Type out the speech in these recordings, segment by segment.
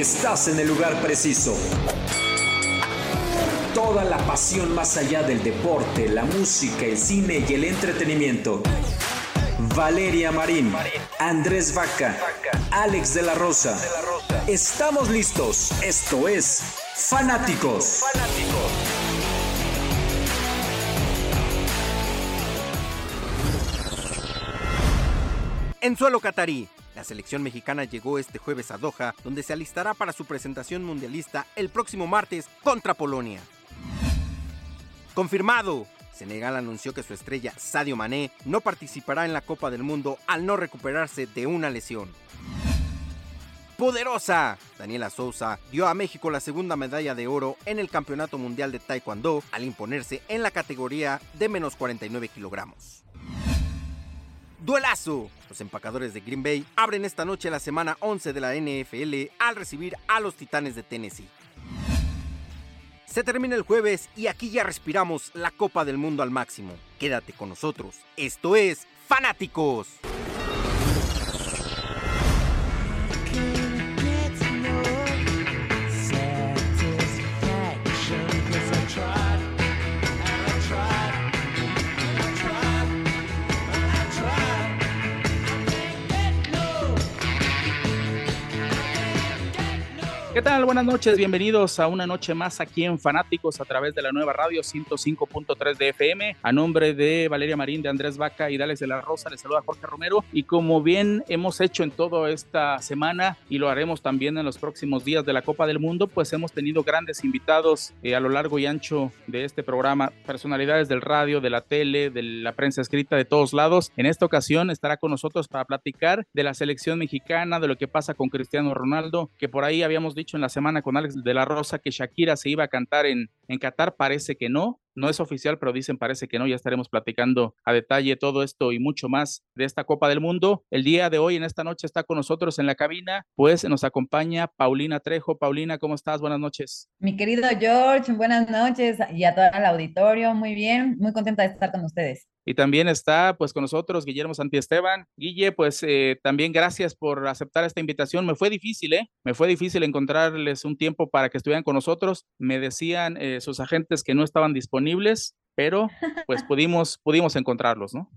Estás en el lugar preciso. Toda la pasión más allá del deporte, la música, el cine y el entretenimiento. Valeria Marín, Andrés Vaca, Alex de la Rosa. Estamos listos. Esto es Fanáticos. En suelo catarí, la selección mexicana llegó este jueves a Doha, donde se alistará para su presentación mundialista el próximo martes contra Polonia. Confirmado, Senegal anunció que su estrella Sadio Mané no participará en la Copa del Mundo al no recuperarse de una lesión. Poderosa. Daniela Souza dio a México la segunda medalla de oro en el Campeonato Mundial de Taekwondo al imponerse en la categoría de menos 49 kilogramos. Duelazo. Los empacadores de Green Bay abren esta noche la semana 11 de la NFL al recibir a los Titanes de Tennessee. Se termina el jueves y aquí ya respiramos la Copa del Mundo al máximo. Quédate con nosotros. Esto es Fanáticos. ¿Qué tal? Buenas noches, bienvenidos a una noche más aquí en Fanáticos a través de la nueva radio 105.3 de FM. A nombre de Valeria Marín, de Andrés Vaca y de Alex de la Rosa, les saluda Jorge Romero. Y como bien hemos hecho en toda esta semana y lo haremos también en los próximos días de la Copa del Mundo, pues hemos tenido grandes invitados eh, a lo largo y ancho de este programa, personalidades del radio, de la tele, de la prensa escrita, de todos lados. En esta ocasión estará con nosotros para platicar de la selección mexicana, de lo que pasa con Cristiano Ronaldo, que por ahí habíamos dicho en la semana con Alex de la Rosa que Shakira se iba a cantar en, en Qatar, parece que no, no es oficial, pero dicen parece que no, ya estaremos platicando a detalle todo esto y mucho más de esta Copa del Mundo. El día de hoy, en esta noche, está con nosotros en la cabina, pues nos acompaña Paulina Trejo. Paulina, ¿cómo estás? Buenas noches. Mi querido George, buenas noches y a todo el auditorio, muy bien, muy contenta de estar con ustedes. Y también está pues con nosotros Guillermo Santiesteban. Guille, pues eh, también gracias por aceptar esta invitación. Me fue difícil, ¿eh? Me fue difícil encontrarles un tiempo para que estuvieran con nosotros. Me decían eh, sus agentes que no estaban disponibles, pero pues pudimos, pudimos encontrarlos, ¿no?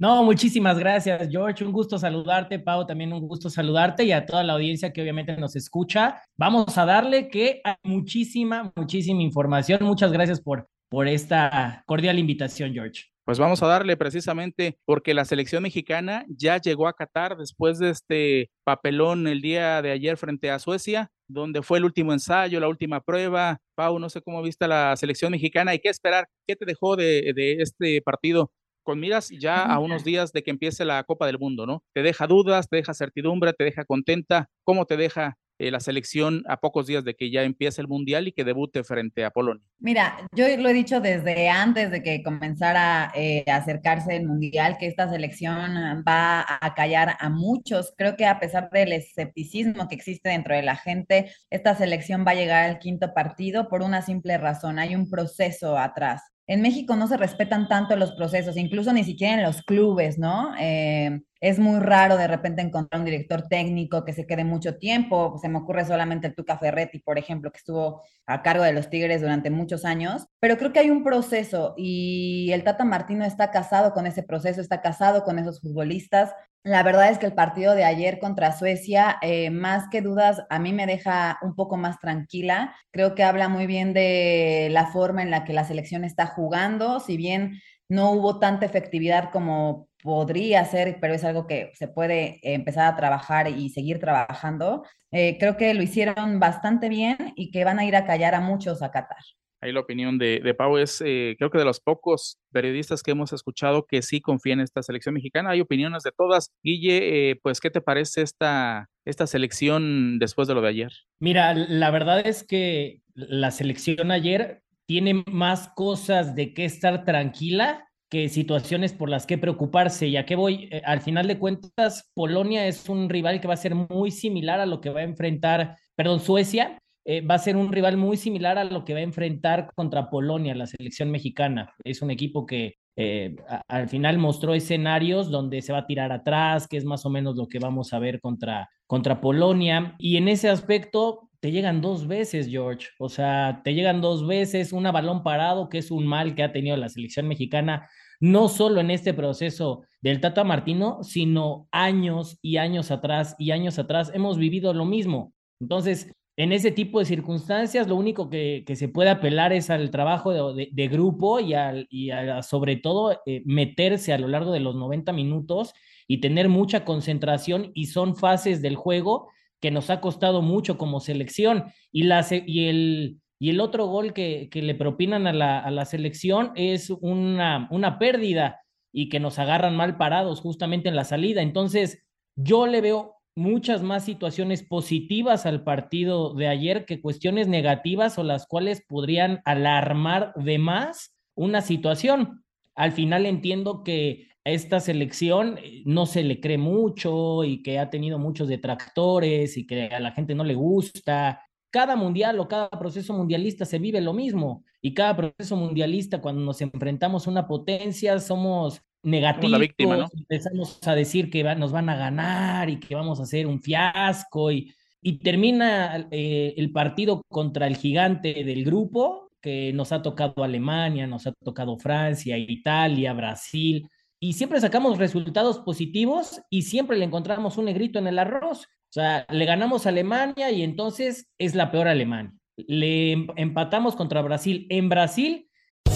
No, muchísimas gracias, George. Un gusto saludarte, Pau. También un gusto saludarte y a toda la audiencia que obviamente nos escucha. Vamos a darle que hay muchísima, muchísima información. Muchas gracias por, por esta cordial invitación, George. Pues vamos a darle precisamente porque la selección mexicana ya llegó a Qatar después de este papelón el día de ayer frente a Suecia, donde fue el último ensayo, la última prueba. Pau, no sé cómo viste la selección mexicana y qué esperar, qué te dejó de, de este partido con miras ya a unos días de que empiece la Copa del Mundo, ¿no? Te deja dudas, te deja certidumbre, te deja contenta. ¿Cómo te deja eh, la selección a pocos días de que ya empiece el Mundial y que debute frente a Polonia? Mira, yo lo he dicho desde antes de que comenzara eh, a acercarse el Mundial, que esta selección va a callar a muchos. Creo que a pesar del escepticismo que existe dentro de la gente, esta selección va a llegar al quinto partido por una simple razón. Hay un proceso atrás. En México no se respetan tanto los procesos, incluso ni siquiera en los clubes, ¿no? Eh, es muy raro de repente encontrar un director técnico que se quede mucho tiempo. Se me ocurre solamente el Tuca Ferretti, por ejemplo, que estuvo a cargo de los Tigres durante muchos años. Pero creo que hay un proceso y el Tata Martino está casado con ese proceso, está casado con esos futbolistas. La verdad es que el partido de ayer contra Suecia, eh, más que dudas, a mí me deja un poco más tranquila. Creo que habla muy bien de la forma en la que la selección está jugando, si bien no hubo tanta efectividad como podría ser, pero es algo que se puede empezar a trabajar y seguir trabajando. Eh, creo que lo hicieron bastante bien y que van a ir a callar a muchos a Qatar. Ahí la opinión de, de Pau es, eh, creo que de los pocos periodistas que hemos escuchado que sí confían en esta selección mexicana. Hay opiniones de todas. Guille, eh, pues, ¿qué te parece esta, esta selección después de lo de ayer? Mira, la verdad es que la selección ayer tiene más cosas de qué estar tranquila que situaciones por las que preocuparse. ¿Y a qué voy? Eh, al final de cuentas, Polonia es un rival que va a ser muy similar a lo que va a enfrentar, perdón, Suecia. Eh, va a ser un rival muy similar a lo que va a enfrentar contra Polonia, la selección mexicana. Es un equipo que eh, al final mostró escenarios donde se va a tirar atrás, que es más o menos lo que vamos a ver contra, contra Polonia. Y en ese aspecto, te llegan dos veces, George. O sea, te llegan dos veces, una balón parado, que es un mal que ha tenido la selección mexicana, no solo en este proceso del Tata Martino, sino años y años atrás y años atrás hemos vivido lo mismo. Entonces, en ese tipo de circunstancias, lo único que, se puede apelar es al trabajo de, grupo y, al, y sobre todo eh, meterse a lo largo de los 90 minutos y tener mucha concentración y son fases del juego que nos ha costado mucho como selección. Y, y, el, y el otro gol que, que le propinan a la, a la, selección es una, una pérdida y que nos agarran mal parados justamente en la salida. Entonces, yo le veo muchas más situaciones positivas al partido de ayer que cuestiones negativas o las cuales podrían alarmar de más una situación. Al final entiendo que esta selección eh, no se le cree mucho y que ha tenido muchos detractores y que a la gente no le gusta. Cada mundial o cada proceso mundialista se vive lo mismo y cada proceso mundialista cuando nos enfrentamos a una potencia somos negativos, empezamos a decir que nos van a ganar y que vamos a hacer un fiasco y, y termina eh, el partido contra el gigante del grupo que nos ha tocado Alemania, nos ha tocado Francia, Italia, Brasil y siempre sacamos resultados positivos y siempre le encontramos un negrito en el arroz. O sea, le ganamos a Alemania y entonces es la peor Alemania. Le em, empatamos contra Brasil. En Brasil.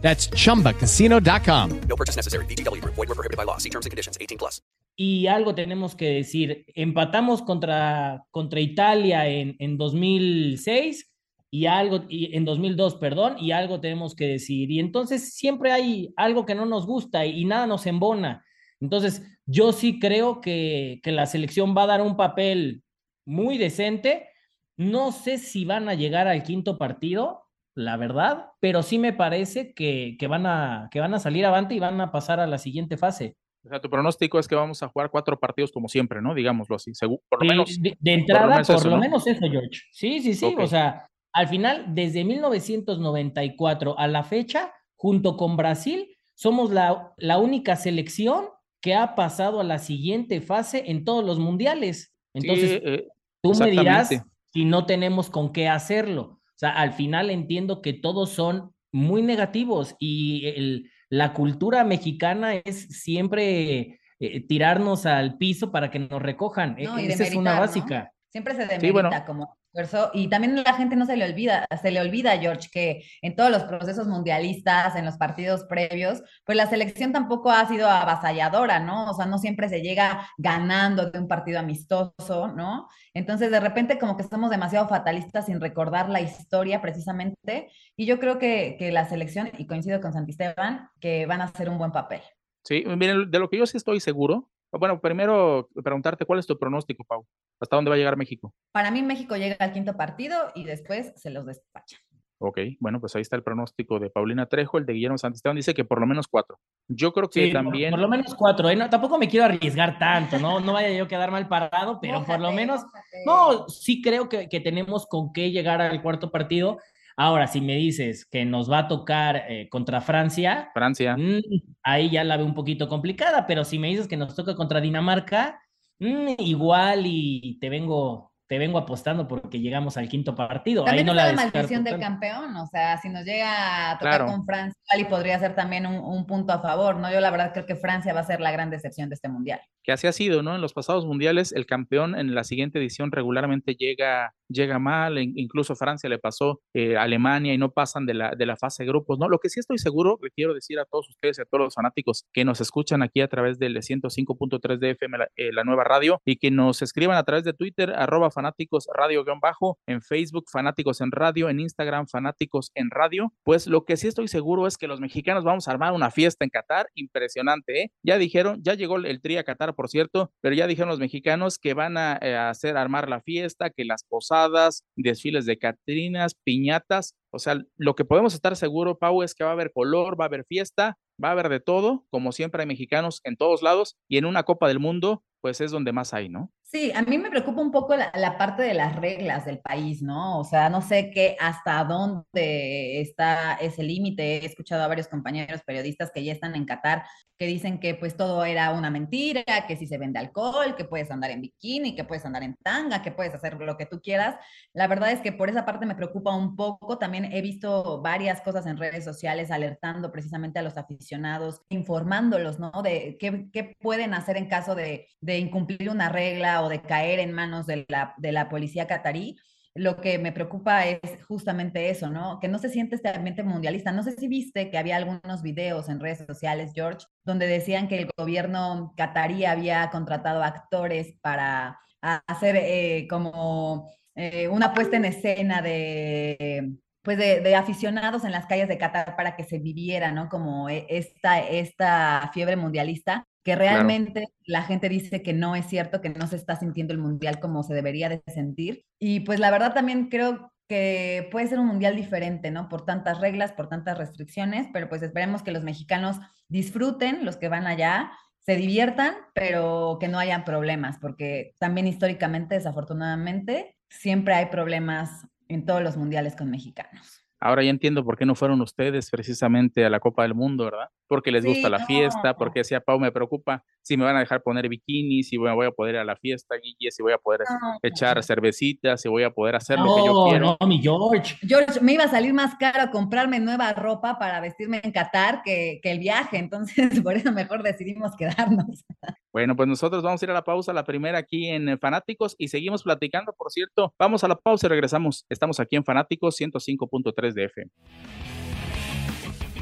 That's chumbacasino.com. No purchase necessary. BGW. Void were prohibited by law. See terms and conditions 18 plus. Y algo tenemos que decir. Empatamos contra, contra Italia en, en 2006 y algo, y en 2002, perdón, y algo tenemos que decir. Y entonces siempre hay algo que no nos gusta y, nada nos embona. Entonces, yo sí creo que, que, la selección va a dar un papel muy decente. No sé si van a llegar al quinto partido, la verdad, pero sí me parece que, que, van, a, que van a salir avante y van a pasar a la siguiente fase. O sea, tu pronóstico es que vamos a jugar cuatro partidos como siempre, ¿no? Digámoslo así. por lo menos. De, entrada, por lo menos, eso, George. Sí, sí, sí. O sea, al final, desde 1994 a la fecha, junto con Brasil, somos la, la única selección que ha pasado a la siguiente fase en todos los mundiales. Entonces, eh, tú me dirás si no tenemos con qué hacerlo. O sea, al final entiendo que todos son muy negativos y la cultura mexicana es siempre eh, tirarnos al piso para que nos recojan. E, esa es una básica. Siempre se demerita como esfuerzo y también la gente no se le olvida, se le olvida, George, que en todos los procesos mundialistas, en los partidos previos, pues la selección tampoco ha sido avasalladora, ¿no? O sea, no siempre se llega ganando de un partido amistoso, ¿no? Entonces, de repente como que estamos demasiado fatalistas sin recordar la historia precisamente y yo creo que, que la selección, y coincido con Santisteban, que van a hacer un buen papel. Sí, miren, de lo que yo sí estoy seguro bueno, primero preguntarte cuál es tu pronóstico, Pau. ¿Hasta dónde va a llegar México? Para mí México llega al quinto partido y después se los despacha. Ok, bueno, pues ahí está el pronóstico de Paulina Trejo, el de Guillermo Santisteban dice que por lo menos cuatro. Yo creo que Sí, por- también... Por, lo menos cuatro. ¿eh? No, tampoco me quiero arriesgar tanto, ¿no? No vaya yo a quedar mal parado, pero por lo menos. No, sí creo que, que tenemos con qué llegar al cuarto partido. Ahora, si me dices que nos va a tocar eh, contra Francia, Francia. mm, ahí ya la veo un poquito complicada, pero si me dices que nos toca contra Dinamarca, mm, igual y te vengo, te vengo apostando porque llegamos al quinto partido. También ahí no está la la descarto maldición del campeón, o sea, si nos llega a tocar Claro. con Francia, igual y podría ser también un, un punto a favor, ¿no? Yo la verdad creo que Francia va a ser la gran decepción de este mundial. Que así ha sido, ¿no? En los pasados mundiales, el campeón en la siguiente edición regularmente llega, llega mal, in- incluso Francia le pasó eh, Alemania y no pasan de la, de la fase de grupos, ¿no? Lo que sí estoy seguro, le quiero decir a todos ustedes y a todos los fanáticos que nos escuchan aquí a través del 105.3 de FM, la, eh, la nueva radio, y que nos escriban a través de Twitter, arroba fanáticos radio guion bajo, en Facebook, fanáticos en radio, en Instagram, fanáticos en radio, pues lo que sí estoy seguro es que los mexicanos vamos a armar una fiesta en Qatar impresionante, ¿eh? Ya dijeron, ya llegó el tri a Qatar, por cierto, pero ya dijeron los mexicanos que van a, eh, hacer armar la fiesta, que las posadas, desfiles de catrinas, piñatas, o sea, lo que podemos estar seguro, Pau, es que va a haber color, va a haber fiesta, va a haber de todo, como siempre hay mexicanos en todos lados, y en una Copa del Mundo, pues es donde más hay, ¿no? Sí, a mí me preocupa un poco la, parte de las reglas del país, ¿no? O sea, no sé qué, hasta dónde está ese límite. He escuchado a varios compañeros periodistas que ya están en Qatar que dicen que pues todo era una mentira, que si se vende alcohol, que puedes andar en bikini, que puedes andar en tanga, que puedes hacer lo que tú quieras. La verdad es que por esa parte me preocupa un poco. También he visto varias cosas en redes sociales alertando precisamente a los aficionados, informándolos, ¿no? De qué, pueden hacer en caso de incumplir una regla o de caer en manos de la, de la policía catarí. Lo que me preocupa es justamente eso, ¿no? Que no se siente este ambiente mundialista. No sé si viste que había algunos videos en redes sociales, George, donde decían que el gobierno catarí había contratado actores para hacer eh, como eh, una puesta en escena de, pues de, aficionados en las calles de Qatar para que se viviera, ¿no? Como e- esta, esta fiebre mundialista, que realmente la gente dice que no es cierto, que no se está sintiendo el mundial como se debería de sentir. Y pues la verdad también creo que puede ser un mundial diferente, ¿no? Por tantas reglas, por tantas restricciones, pero pues esperemos que los mexicanos disfruten, los que van allá, se diviertan, pero que no hayan problemas, porque también históricamente, desafortunadamente, siempre hay problemas en todos los mundiales con mexicanos. Ahora ya entiendo por qué no fueron ustedes precisamente a la Copa del Mundo, ¿verdad? Porque les Sí, gusta la no. fiesta, porque decía Pau, me preocupa si me van a dejar poner bikini, si voy, voy a poder ir a la fiesta, Guille, si voy a poder No. echar cervecitas, si voy a poder hacer lo que yo quiero. no, mi George. George, me iba a salir más caro comprarme nueva ropa para vestirme en Qatar que, que el viaje, entonces por eso mejor decidimos quedarnos. Bueno, pues nosotros vamos a ir a la pausa, la primera aquí en eh, Fanáticos, y seguimos platicando, por cierto. Vamos a la pausa y regresamos. Estamos aquí en Fanáticos 105.3 de FM.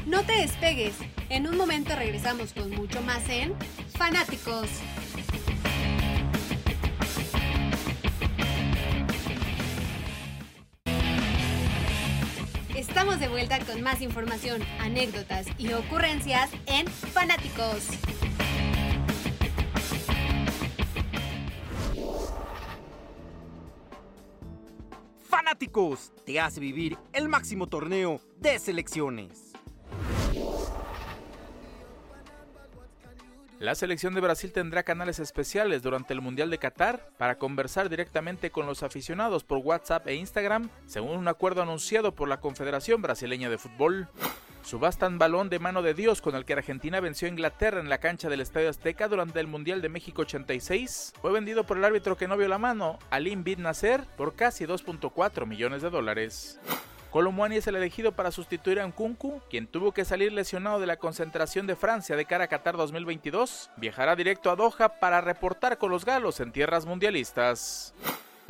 No te despegues. En un momento regresamos con mucho más en Fanáticos. Estamos de vuelta con más información, anécdotas y ocurrencias en Fanáticos. Fanáticos te hace vivir el máximo torneo de selecciones. La selección de Brasil tendrá canales especiales durante el Mundial de Qatar para conversar directamente con los aficionados por WhatsApp e Instagram, según un acuerdo anunciado por la Confederación Brasileña de Fútbol. Subastan balón de mano de Dios con el que Argentina venció a Inglaterra en la cancha del Estadio Azteca durante el Mundial de México 86. Fue vendido por el árbitro que no vio la mano, Alim Bid Nasser, por casi 2.4 millones de dólares. Colomwani es el elegido para sustituir a Nkunku, quien tuvo que salir lesionado de la concentración de Francia de cara a Qatar 2022. Viajará directo a Doha para reportar con los galos en tierras mundialistas.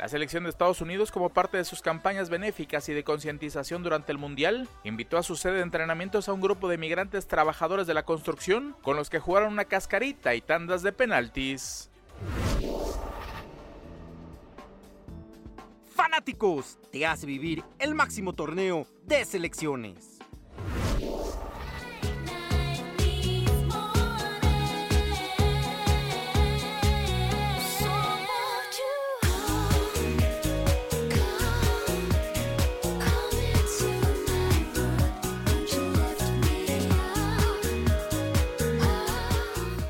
La selección de Estados Unidos, como parte de sus campañas benéficas y de concientización durante el Mundial, invitó a su sede de entrenamientos a un grupo de migrantes trabajadores de la construcción, con los que jugaron una cascarita y tandas de penaltis. Fanáticos te hace vivir el máximo torneo de selecciones.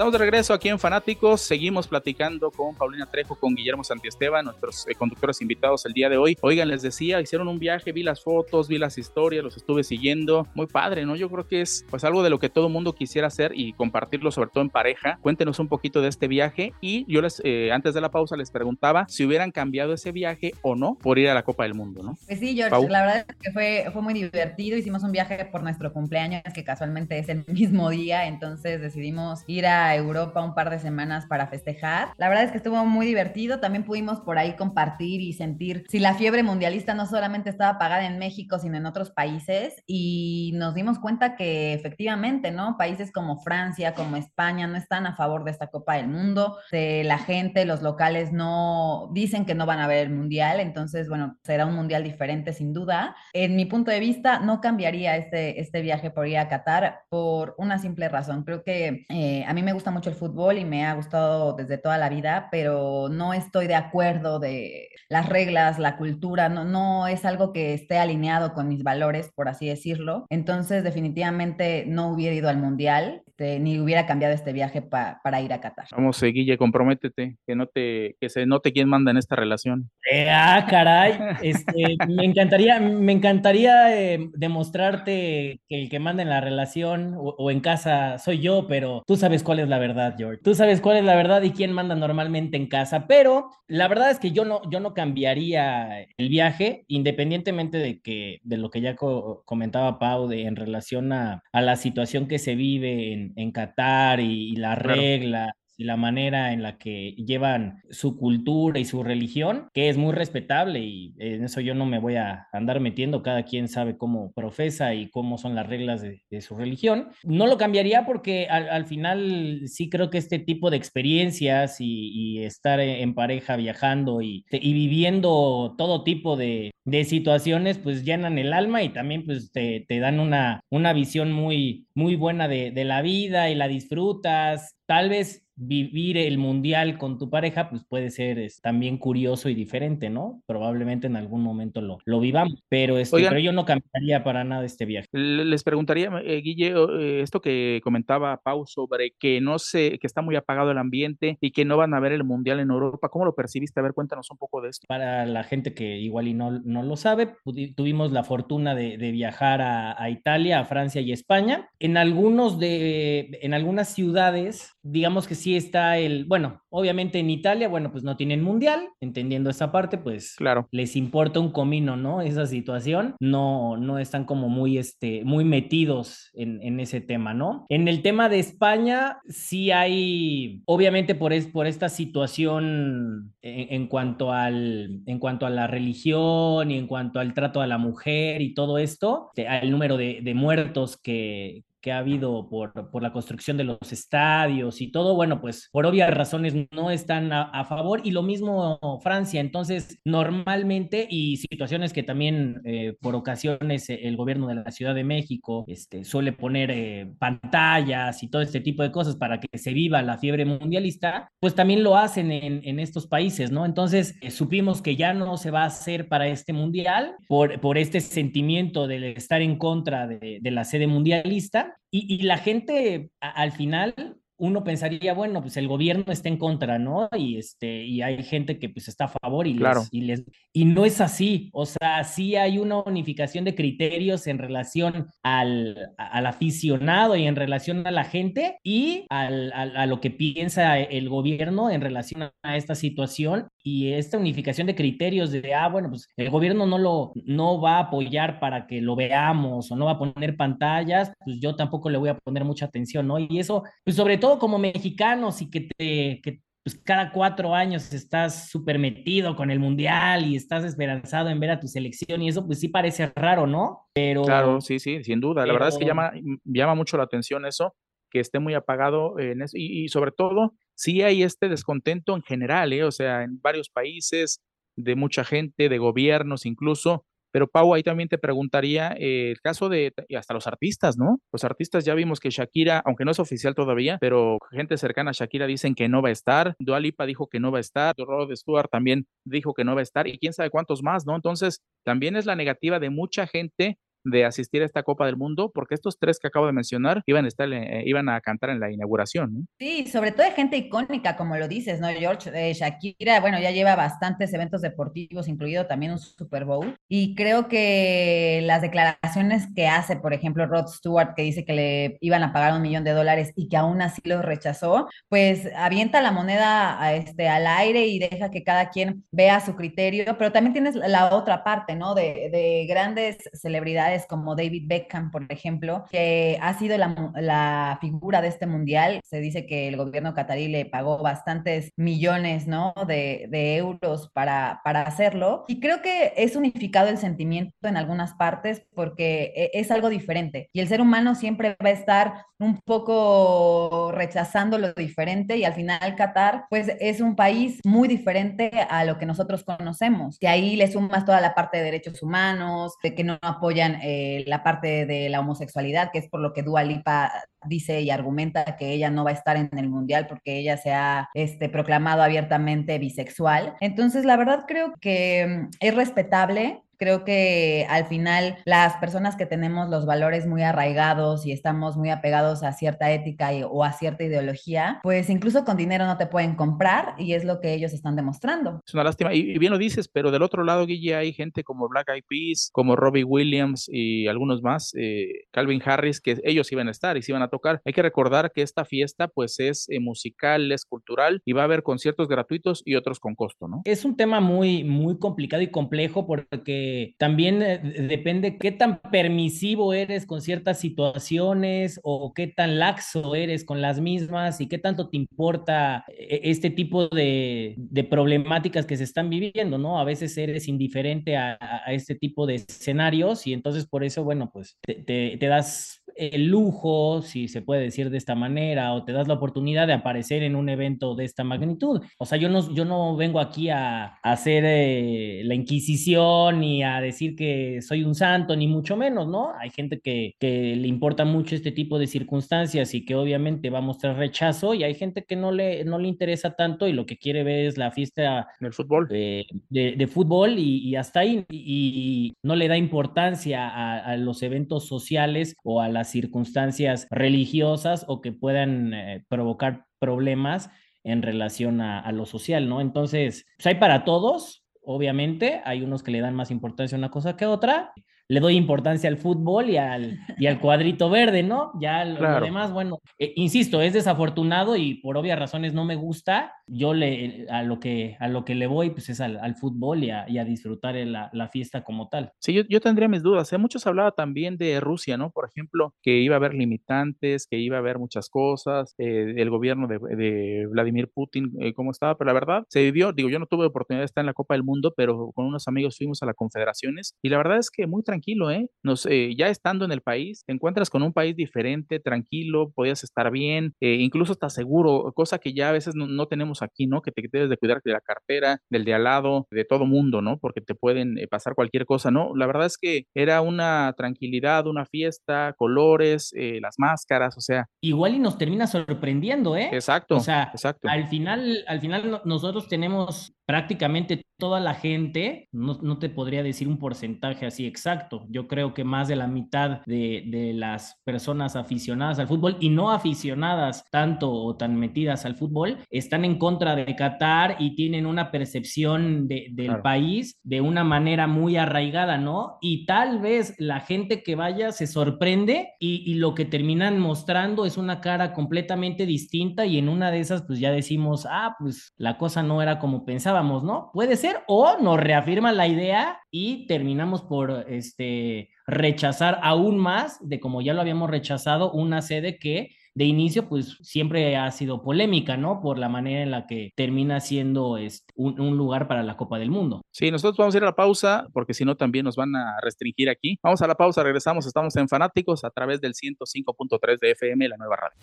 Estamos de regreso aquí en Fanáticos. Seguimos platicando con Paulina Trejo, con Guillermo Santiesteban, nuestros eh, conductores invitados el día de hoy. Oigan, les decía, hicieron un viaje, vi las fotos, vi las historias, los estuve siguiendo. Muy padre, ¿no? Yo creo que es pues algo de lo que todo mundo quisiera hacer y compartirlo, sobre todo en pareja. Cuéntenos un poquito de este viaje. Y yo les, eh, antes de la pausa, les preguntaba si hubieran cambiado ese viaje o no por ir a la Copa del Mundo, ¿no? Pues sí, George, la verdad es que fue, fue muy divertido. Hicimos un viaje por nuestro cumpleaños, que casualmente es el mismo día, entonces decidimos ir a Europa un par de semanas para festejar. La verdad es que estuvo muy divertido. También pudimos por ahí compartir y sentir si la fiebre mundialista no solamente estaba pagada en México, sino en otros países. Y nos dimos cuenta que efectivamente, ¿no? Países como Francia, como España, no están a favor de esta Copa del Mundo. la gente, los locales no dicen que no van a ver el mundial. Entonces, bueno, será un mundial diferente sin duda. En mi punto de vista, no cambiaría este, este viaje por ir a Qatar por una simple razón. Creo que eh, a mí me gusta gusta mucho el fútbol y me ha gustado desde toda la vida, pero no estoy de acuerdo de las reglas, la cultura, no, no es algo que esté alineado con mis valores, por así decirlo. Entonces, definitivamente no hubiera ido al Mundial, este, ni hubiera cambiado este viaje para ir a Qatar. Vamos, eh, Guille, comprométete, que, no te, que se note quién manda en esta relación. Eh, ah, caray, este, me encantaría, me encantaría eh, demostrarte que el que manda en la relación o, o en casa soy yo, pero tú sabes cuál es la verdad, George. Tú sabes cuál es la verdad y quién manda normalmente en casa, pero la verdad es que yo no, yo no cambiaría el viaje, independientemente de que de lo que ya comentaba Pau de, en relación a, a, la situación que se vive en, en Qatar y, y la regla y la manera en la que llevan su cultura y su religión, que es muy respetable y en eso yo no me voy a andar metiendo, cada quien sabe cómo profesa y cómo son las reglas de, su religión. No lo cambiaría porque al, final sí creo que este tipo de experiencias y, estar en pareja viajando y, viviendo todo tipo de, situaciones pues llenan el alma y también pues te, dan una, visión muy, muy buena de la vida y la disfrutas. Tal vez vivir el mundial con tu pareja, pues puede ser es, también curioso y diferente, ¿no? Probablemente en algún momento lo, lo vivamos, pero, este, pero yo no cambiaría para nada este viaje. Les preguntaría, eh, Guille, eh, esto que comentaba Pau sobre que no sé, que está muy apagado el ambiente y que no van a ver el mundial en Europa, ¿cómo lo percibiste? A ver, cuéntanos un poco de esto. Para la gente que igual y no, no lo sabe, tuvimos la fortuna de, de viajar a, a, Italia, a Francia y España. En algunos de, en algunas ciudades, digamos que sí está el, bueno, obviamente en Italia, bueno, pues no tienen mundial, entendiendo esa parte, pues claro. les importa un comino, ¿no? Esa situación, no, no están como muy, este, muy metidos en, en ese tema, ¿no? En el tema de España, sí hay, obviamente por, es, por esta situación en, en, cuanto al, en cuanto a la religión y en cuanto al trato a la mujer y todo esto, el número de, de muertos que, que ha habido por, por, la construcción de los estadios y todo, bueno, pues por obvias razones no están a, favor y lo mismo Francia. Entonces, normalmente y situaciones que también eh, por ocasiones eh, el gobierno de la Ciudad de México este, suele poner eh, pantallas y todo este tipo de cosas para que se viva la fiebre mundialista, pues también lo hacen en, en estos países, ¿no? Entonces, eh, supimos que ya no se va a hacer para este mundial por, por este sentimiento de estar en contra de, de la sede mundialista y, la gente al final uno pensaría, bueno, pues el gobierno está en contra, ¿no? Y, este, y hay gente que pues está a favor y, claro. les, y, les, y no es así. O sea, sí hay una unificación de criterios en relación al, al aficionado y en relación a la gente y al, al, a lo que piensa el gobierno en relación a esta situación y esta unificación de criterios de, ah, bueno, pues el gobierno no lo, no va a apoyar para que lo veamos o no va a poner pantallas, pues yo tampoco le voy a poner mucha atención, ¿no? Y eso, pues sobre todo como mexicanos y que te, que pues cada cuatro años estás súper metido con el mundial y estás esperanzado en ver a tu selección y eso pues sí parece raro, ¿no? Pero... Claro, sí, sí, sin duda. Pero... La verdad es que llama, llama mucho la atención eso, que esté muy apagado en eso y, y sobre todo sí hay este descontento en general, ¿eh? o sea, en varios países, de mucha gente, de gobiernos incluso, pero Pau, ahí también te preguntaría eh, el caso de hasta los artistas, ¿no? Los artistas ya vimos que Shakira, aunque no es oficial todavía, pero gente cercana a Shakira dicen que no va a estar. Dua Lipa dijo que no va a estar. Rod Stewart también dijo que no va a estar. Y quién sabe cuántos más, ¿no? Entonces, también es la negativa de mucha gente de asistir a esta Copa del Mundo, porque estos tres que acabo de mencionar iban a, estar, eh, iban a cantar en la inauguración. ¿no? Sí, sobre todo de gente icónica, como lo dices, ¿no, George? Eh, Shakira, bueno, ya lleva bastantes eventos deportivos, incluido también un Super Bowl, y creo que las declaraciones que hace, por ejemplo, Rod Stewart, que dice que le iban a pagar un millón de dólares y que aún así lo rechazó, pues avienta la moneda a este, al aire y deja que cada quien vea su criterio, pero también tienes la otra parte, ¿no? De, de grandes celebridades como David Beckham, por ejemplo, que ha sido la, la, figura de este mundial. Se dice que el gobierno catarí le pagó bastantes millones, ¿no? De, de euros para, para hacerlo. Y creo que es unificado el sentimiento en algunas partes porque e, es algo diferente. Y el ser humano siempre va a estar un poco rechazando lo diferente y al final Qatar pues es un país muy diferente a lo que nosotros conocemos. Y ahí le sumas toda la parte de derechos humanos, de que no apoyan eh, la parte de la homosexualidad, que es por lo que Dua Lipa dice y argumenta que ella no va a estar en el mundial porque ella se ha este, proclamado abiertamente bisexual. Entonces, la verdad creo que mm, es respetable, Creo que al final las personas que tenemos los valores muy arraigados y estamos muy apegados a cierta ética o a cierta ideología, pues incluso con dinero no te pueden comprar y es lo que ellos están demostrando. Es una lástima y, bien lo dices, pero del otro lado, Guille, hay gente como Black Eyed Peas, como Robbie Williams y algunos más, eh, Calvin Harris, que ellos iban a estar y se iban a tocar. Hay que recordar que esta fiesta pues es eh, musical, es cultural y va a haber conciertos gratuitos y otros con costo, ¿no? Es un tema muy, muy complicado y complejo porque también eh, depende qué tan permisivo eres con ciertas situaciones o qué tan laxo eres con las mismas y qué tanto te importa eh, este tipo de, problemáticas que se están viviendo, ¿no? A veces eres indiferente a, este tipo de escenarios y entonces por eso, bueno, pues te das el lujo, si se puede decir de esta manera, o te das la oportunidad de aparecer en un evento de esta magnitud. O sea, yo no, yo no vengo aquí a, hacer eh, la Inquisición ni a decir que soy un santo, ni mucho menos, ¿no? Hay gente que, que, le importa mucho este tipo de circunstancias y que obviamente va a mostrar rechazo, y hay gente que no le, no le interesa tanto y lo que quiere ver es la fiesta del fútbol. De, de, fútbol y, hasta ahí, y, no le da importancia a, a los eventos sociales o a las circunstancias religiosas o que puedan eh, provocar problemas en relación a, lo social, ¿no? Entonces, pues hay para todos, obviamente, hay unos que le dan más importancia a una cosa que a otra, le doy importancia al fútbol y al, y al cuadrito verde, ¿no? Ya lo, demás, bueno, eh, insisto, es desafortunado y por obvias razones no me gusta. Yo le, a lo que, a lo que le voy, pues es al, fútbol y a, y a disfrutar la, la, fiesta como tal. Sí, yo, yo tendría mis dudas. ¿eh? Muchos hablaba también de Rusia, ¿no? Por ejemplo, que iba a haber limitantes, que iba a haber muchas cosas, eh, el gobierno de, de Vladimir Putin, eh, cómo estaba, pero la verdad se vivió, digo, yo no tuve oportunidad de estar en la Copa del Mundo, pero con unos amigos fuimos a la Confederaciones y la verdad es que muy tranquilo tranquilo, ¿eh? Nos, eh, ya estando en el país, te encuentras con un país diferente, tranquilo, podías estar bien, eh, incluso estás seguro, cosa que ya a veces no, tenemos aquí, ¿no? Que te debes de cuidar de la cartera, del de al lado, de todo mundo, ¿no? Porque te pueden eh, pasar cualquier cosa, ¿no? La verdad es que era una tranquilidad, una fiesta, colores, las máscaras, o sea. Igual y nos termina sorprendiendo, ¿eh? Exacto. O sea, exacto. al final, al final nosotros tenemos prácticamente toda la gente, no, no, te podría decir un porcentaje así exacto, yo creo que más de la mitad de, de, las personas aficionadas al fútbol y no aficionadas tanto o tan metidas al fútbol están en contra de Qatar y tienen una percepción de, del país de una manera muy arraigada, ¿no? Y tal vez la gente que vaya se sorprende y, y lo que terminan mostrando es una cara completamente distinta y en una de esas pues ya decimos, ah, pues la cosa no era como pensaba ¿no? Puede ser, o nos reafirma la idea y terminamos por este, rechazar aún más de como ya lo habíamos rechazado una sede que de inicio pues siempre ha sido polémica, ¿no? Por la manera en la que termina siendo este, un, un, lugar para la Copa del Mundo. Sí, nosotros vamos a ir a la pausa porque si no también nos van a restringir aquí. Vamos a la pausa, regresamos, estamos en Fanáticos a través del 105.3 de FM, la nueva radio.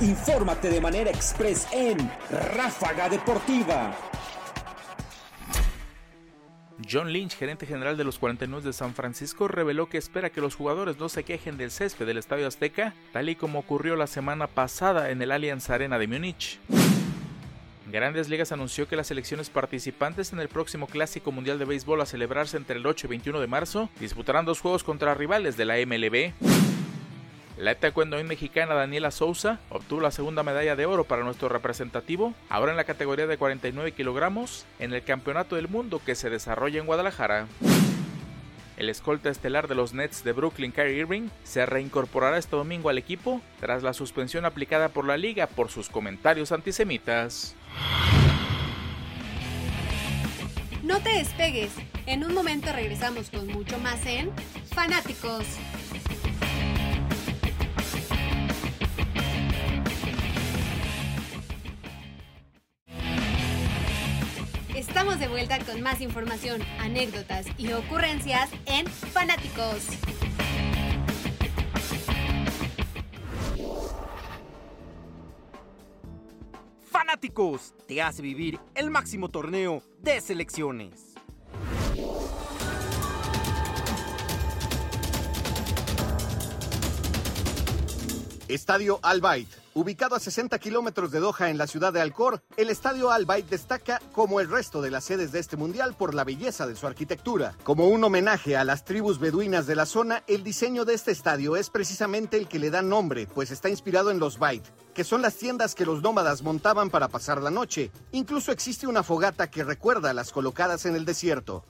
Infórmate de manera express en Ráfaga Deportiva. John Lynch, gerente general de los 49 de San Francisco, reveló que espera que los jugadores no se quejen del césped del Estadio Azteca, tal y como ocurrió la semana pasada en el Allianz Arena de Múnich. Grandes Ligas anunció que las selecciones participantes en el próximo Clásico Mundial de Béisbol a celebrarse entre el 8 y 21 de marzo disputarán dos juegos contra rivales de la MLB. La taekwondo mexicana Daniela Souza obtuvo la segunda medalla de oro para nuestro representativo, ahora en la categoría de 49 kilogramos, en el Campeonato del Mundo que se desarrolla en Guadalajara. El escolta estelar de los Nets de Brooklyn, Kyrie Irving, se reincorporará este domingo al equipo tras la suspensión aplicada por la liga por sus comentarios antisemitas. No te despegues, en un momento regresamos con mucho más en Fanáticos. Estamos de vuelta con más información, anécdotas y ocurrencias en Fanáticos. Fanáticos te hace vivir el máximo torneo de selecciones. Estadio Al Bayt. Ubicado a 60 kilómetros de Doha en la ciudad de Alcor, el Estadio Al Bayt destaca como el resto de las sedes de este mundial por la belleza de su arquitectura. Como un homenaje a las tribus beduinas de la zona, el diseño de este estadio es precisamente el que le da nombre, pues está inspirado en los Bayt, que son las tiendas que los nómadas montaban para pasar la noche. Incluso existe una fogata que recuerda a las colocadas en el desierto.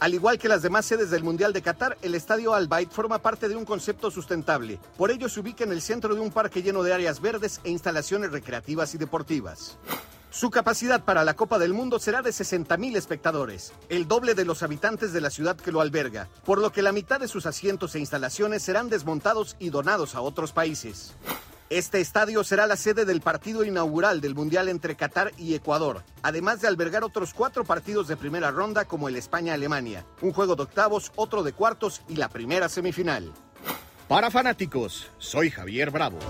Al igual que las demás sedes del Mundial de Qatar, el Estadio Al Bayt forma parte de un concepto sustentable. Por ello se ubica en el centro de un parque lleno de áreas verdes e instalaciones recreativas y deportivas. Su capacidad para la Copa del Mundo será de 60.000 espectadores, el doble de los habitantes de la ciudad que lo alberga, por lo que la mitad de sus asientos e instalaciones serán desmontados y donados a otros países. Este estadio será la sede del partido inaugural del Mundial entre Qatar y Ecuador, además de albergar otros cuatro partidos de primera ronda como el España-Alemania, un juego de octavos, otro de cuartos y la primera semifinal. Para fanáticos, soy Javier Bravo.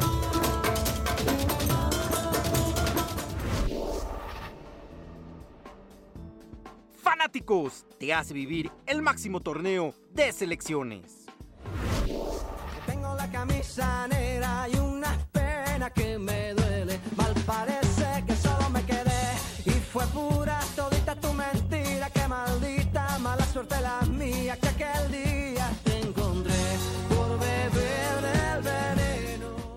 Fanáticos te hace vivir el máximo torneo de selecciones. Tengo la camisa negra y una que me duele. Mal parece que solo me quedé y fue pura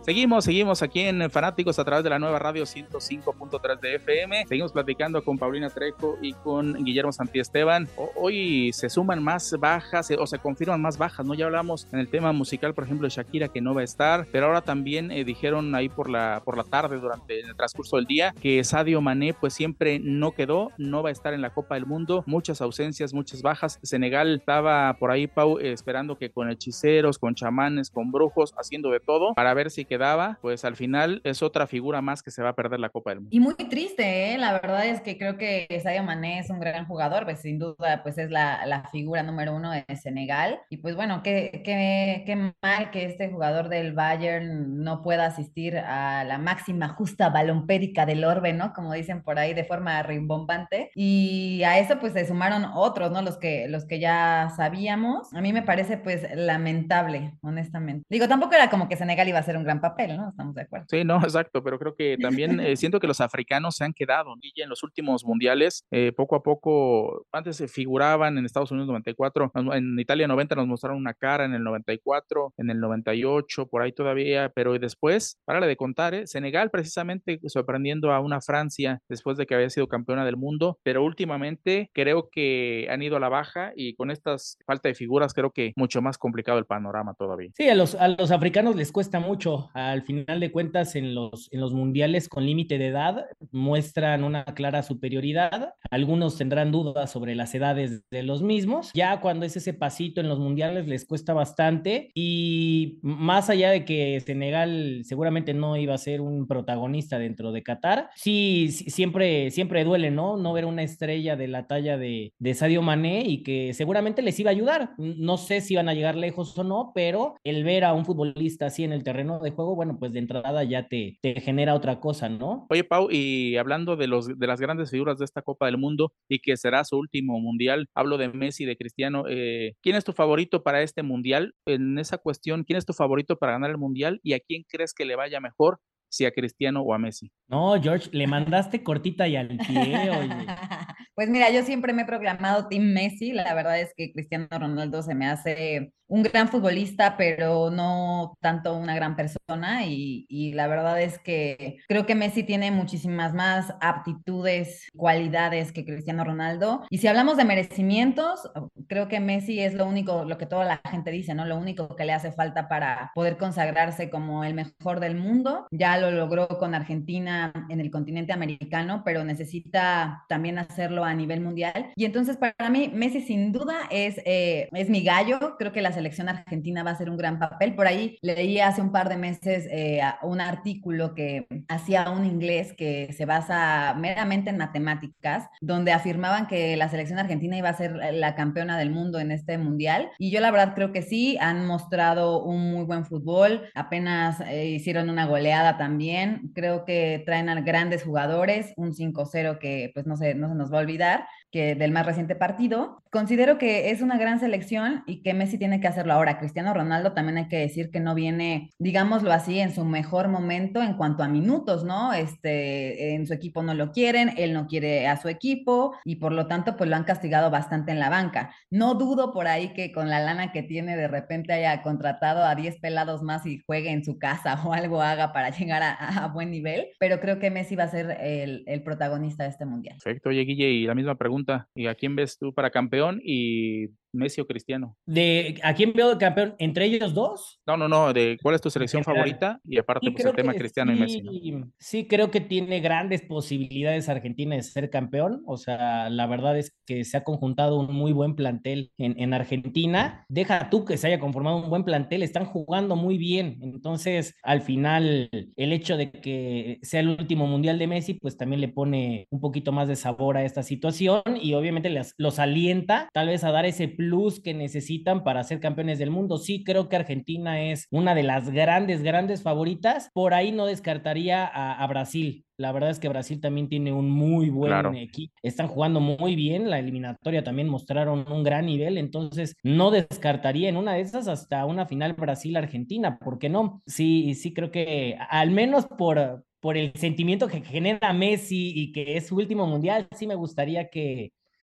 Seguimos, seguimos aquí en Fanáticos a través de la nueva radio 105.3 de FM. Seguimos platicando con Paulina Treco y con Guillermo Santiesteban. Hoy se suman más bajas eh, o se confirman más bajas, ¿no? Ya hablamos en el tema musical, por ejemplo, de Shakira que no va a estar, pero ahora también eh, dijeron ahí por la, por la tarde, durante el transcurso del día, que Sadio Mané pues siempre no quedó, no va a estar en la Copa del Mundo. Muchas ausencias, muchas bajas. Senegal estaba por ahí, Pau, esperando que con hechiceros, con chamanes, con brujos, haciendo de todo para ver si quedaba. Pues al final es otra figura más que se va a perder la Copa del Mundo. Y muy triste, ¿eh? La verdad es que creo que Sadio Mané es un gran jugador, pues sin duda pues es la, la figura número uno de Senegal. Y pues bueno, qué, qué, qué mal que este jugador del Bayern no pueda asistir a la máxima justa balompérica del orbe, ¿no? Como dicen por ahí de forma rimbombante. Y a eso pues se sumaron otros, ¿no? Los que, los que ya sabíamos. A mí me parece pues lamentable, honestamente. Digo, tampoco era como que Senegal iba a hacer un gran papel, ¿no? Estamos de acuerdo. Sí, no, exacto, pero creo que también eh, siento que los africanos se han quedado, en los últimos mundiales, eh, poco a poco, antes se figuraban en Estados Unidos 94, nos- en Italia 90 nos mostraron una cara, en el 94, en el 98, por ahí todavía, pero después, para de contar, ¿eh? Senegal precisamente sorprendiendo a una Francia después de que había sido campeona del mundo, pero últimamente creo que han ido a la baja y con estas falta de figuras creo que mucho más complicado el panorama todavía. Sí, a los, a los africanos les cuesta mucho. Al final de cuentas, en los, en los mundiales con límite de edad muestran una clara superioridad. Algunos tendrán dudas sobre las edades de los mismos. Ya cuando es ese pasito en los mundiales les cuesta bastante. Y más allá de que Senegal seguramente no iba a ser un protagonista dentro de Qatar, sí, sí, siempre, siempre duele, ¿no? No ver una estrella de la talla de, de Sadio Mané y que seguramente les iba a ayudar. No sé si iban a llegar lejos o no, pero el ver a un futbolista así en el terreno de juego, bueno, pues de entrada ya te, te genera otra cosa, ¿no? Oye, Pau, y hablando de, los, de las grandes figuras de esta Copa del Mundo y que será su último mundial, hablo de Messi, de Cristiano, eh, ¿quién es tu favorito para este mundial? En esa cuestión, ¿quién es tu favorito para ganar el mundial y a quién crees que le vaya mejor si a Cristiano o a Messi. No, George, le mandaste cortita y al pie, oye. Pues mira, yo siempre me he proclamado Team Messi. La verdad es que Cristiano Ronaldo se me hace un gran futbolista, pero no tanto una gran persona. Y, la verdad es que creo que Messi tiene muchísimas más aptitudes, cualidades que Cristiano Ronaldo. Y si hablamos de merecimientos, creo que Messi es lo único, lo que toda la gente dice, ¿no? Lo único que le hace falta para poder consagrarse como el mejor del mundo. Ya lo logró con Argentina en el continente americano, pero necesita también hacerlo a nivel mundial. Y entonces para mí Messi sin duda es, eh, es mi gallo. Creo que la selección argentina va a ser un gran papel. Por ahí leí hace un par de meses eh, un artículo que hacía un inglés que se basa meramente en matemáticas, donde afirmaban que la selección argentina iba a ser la campeona del mundo en este mundial. Y yo la verdad creo que sí, han mostrado un muy buen fútbol. Apenas eh, hicieron una goleada también. Creo que traen a grandes jugadores, un 5-0 que pues no se, no se nos va a olvidar que del más reciente partido. Considero que es una gran selección y que Messi tiene que hacerlo ahora. Cristiano Ronaldo también hay que decir que no viene, digámoslo así, en su mejor momento en cuanto a minutos, ¿no? Este, en su equipo no lo quieren, él no quiere a su equipo y por lo tanto pues lo han castigado bastante en la banca. No dudo por ahí que con la lana que tiene de repente haya contratado a 10 pelados más y juegue en su casa o algo haga para llegar a, buen nivel, pero creo que Messi va a ser el, el protagonista de este mundial. Perfecto, oye Guille, y la misma pregunta, ¿y a quién ves tú para campeón y Messi o Cristiano? ¿De a quién veo de campeón? ¿Entre ellos dos? No, no, no, de cuál es tu selección favorita y aparte pues el tema Cristiano sí, y Messi. ¿no? Sí, creo que tiene grandes posibilidades Argentina de ser campeón, o sea, la verdad es que se ha conjuntado un muy buen plantel en, en Argentina. Deja tú que se haya conformado un buen plantel, están jugando muy bien, entonces al final el hecho de que sea el último mundial de Messi, pues también le pone un poquito más de sabor a esta situación y obviamente les, los alienta tal vez a dar ese plus que necesitan para ser campeones del mundo. Sí, creo que Argentina es una de las grandes, grandes favoritas. Por ahí no descartaría a, a Brasil. La verdad es que Brasil también tiene un muy buen Claro. equipo. Están jugando muy bien. La eliminatoria también mostraron un gran nivel. Entonces, no descartaría en una de esas hasta una final Brasil-Argentina. ¿Por qué no? Sí, sí, creo que al menos por, por el sentimiento que genera Messi y que es su último mundial, sí me gustaría que,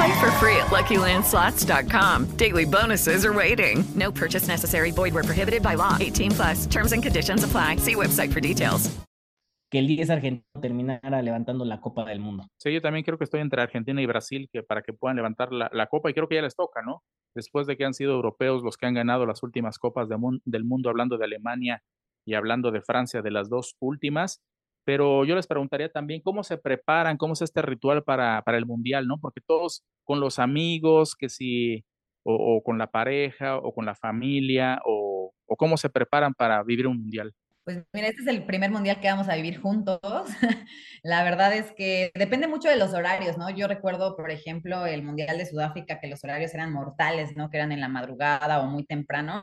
Play for free at LuckyLandSlots.com. Daily bonuses are waiting. No purchase necessary. Void where prohibited by law. 18 plus. Terms and conditions apply. See website for details. que el 10 argentino terminara levantando la Copa del Mundo. Sí, yo también creo que estoy entre Argentina y Brasil que para que puedan levantar la, la copa y creo que ya les toca, ¿no? Después de que han sido europeos los que han ganado las últimas copas de del mundo, hablando de Alemania y hablando de Francia, de las dos últimas. Pero yo les preguntaría también cómo se preparan, cómo es este ritual para, para el mundial, ¿no? Porque todos con los amigos, que si, o, con la pareja, o con la familia, o, o cómo se preparan para vivir un mundial. Pues mira, este es el primer mundial que vamos a vivir juntos. La verdad es que depende mucho de los horarios, ¿no? Yo recuerdo, por ejemplo, el mundial de Sudáfrica, que los horarios eran mortales, ¿no? Que eran en la madrugada o muy temprano.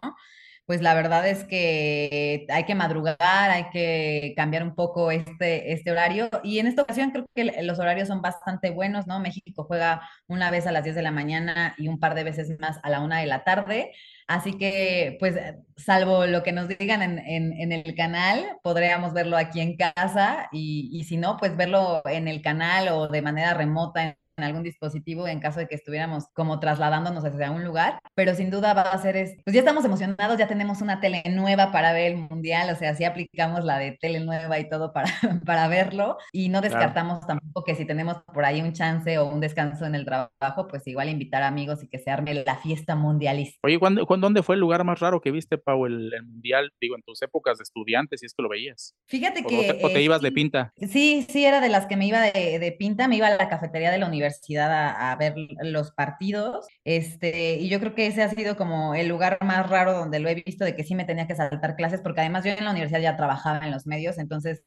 Pues la verdad es que hay que madrugar, hay que cambiar un poco este, este horario. Y en esta ocasión creo que los horarios son bastante buenos, ¿no? México juega una vez a las 10 de la mañana y un par de veces más a la una de la tarde. Así que, pues, salvo lo que nos digan en, en- en el canal, podríamos verlo aquí en casa y, y si no, pues verlo en el canal o de manera remota en, en algún dispositivo en caso de que estuviéramos como trasladándonos hacia un lugar. Pero sin duda va a ser, es, pues ya estamos emocionados, ya tenemos una tele nueva para ver el mundial, o sea, sí aplicamos la de tele nueva y todo para, para verlo y no Claro. descartamos tampoco que si tenemos por ahí un chance o un descanso en el trabajo, pues igual invitar amigos y que se arme la fiesta mundialista. Oye, ¿cuándo, ¿dónde fue el lugar más raro que viste, Pau, el, el mundial? Digo, en tus épocas de estudiante, si es que lo veías. Fíjate O, que te, o te eh, ibas de sí, pinta. Sí, sí, era de las que me iba de, de pinta, me iba a la cafetería de la universidad a, a ver los partidos, este, y yo creo que ese ha sido como el lugar más raro donde lo he visto de que sí me tenía que saltar clases, porque además yo en la universidad ya trabajaba en los medios, entonces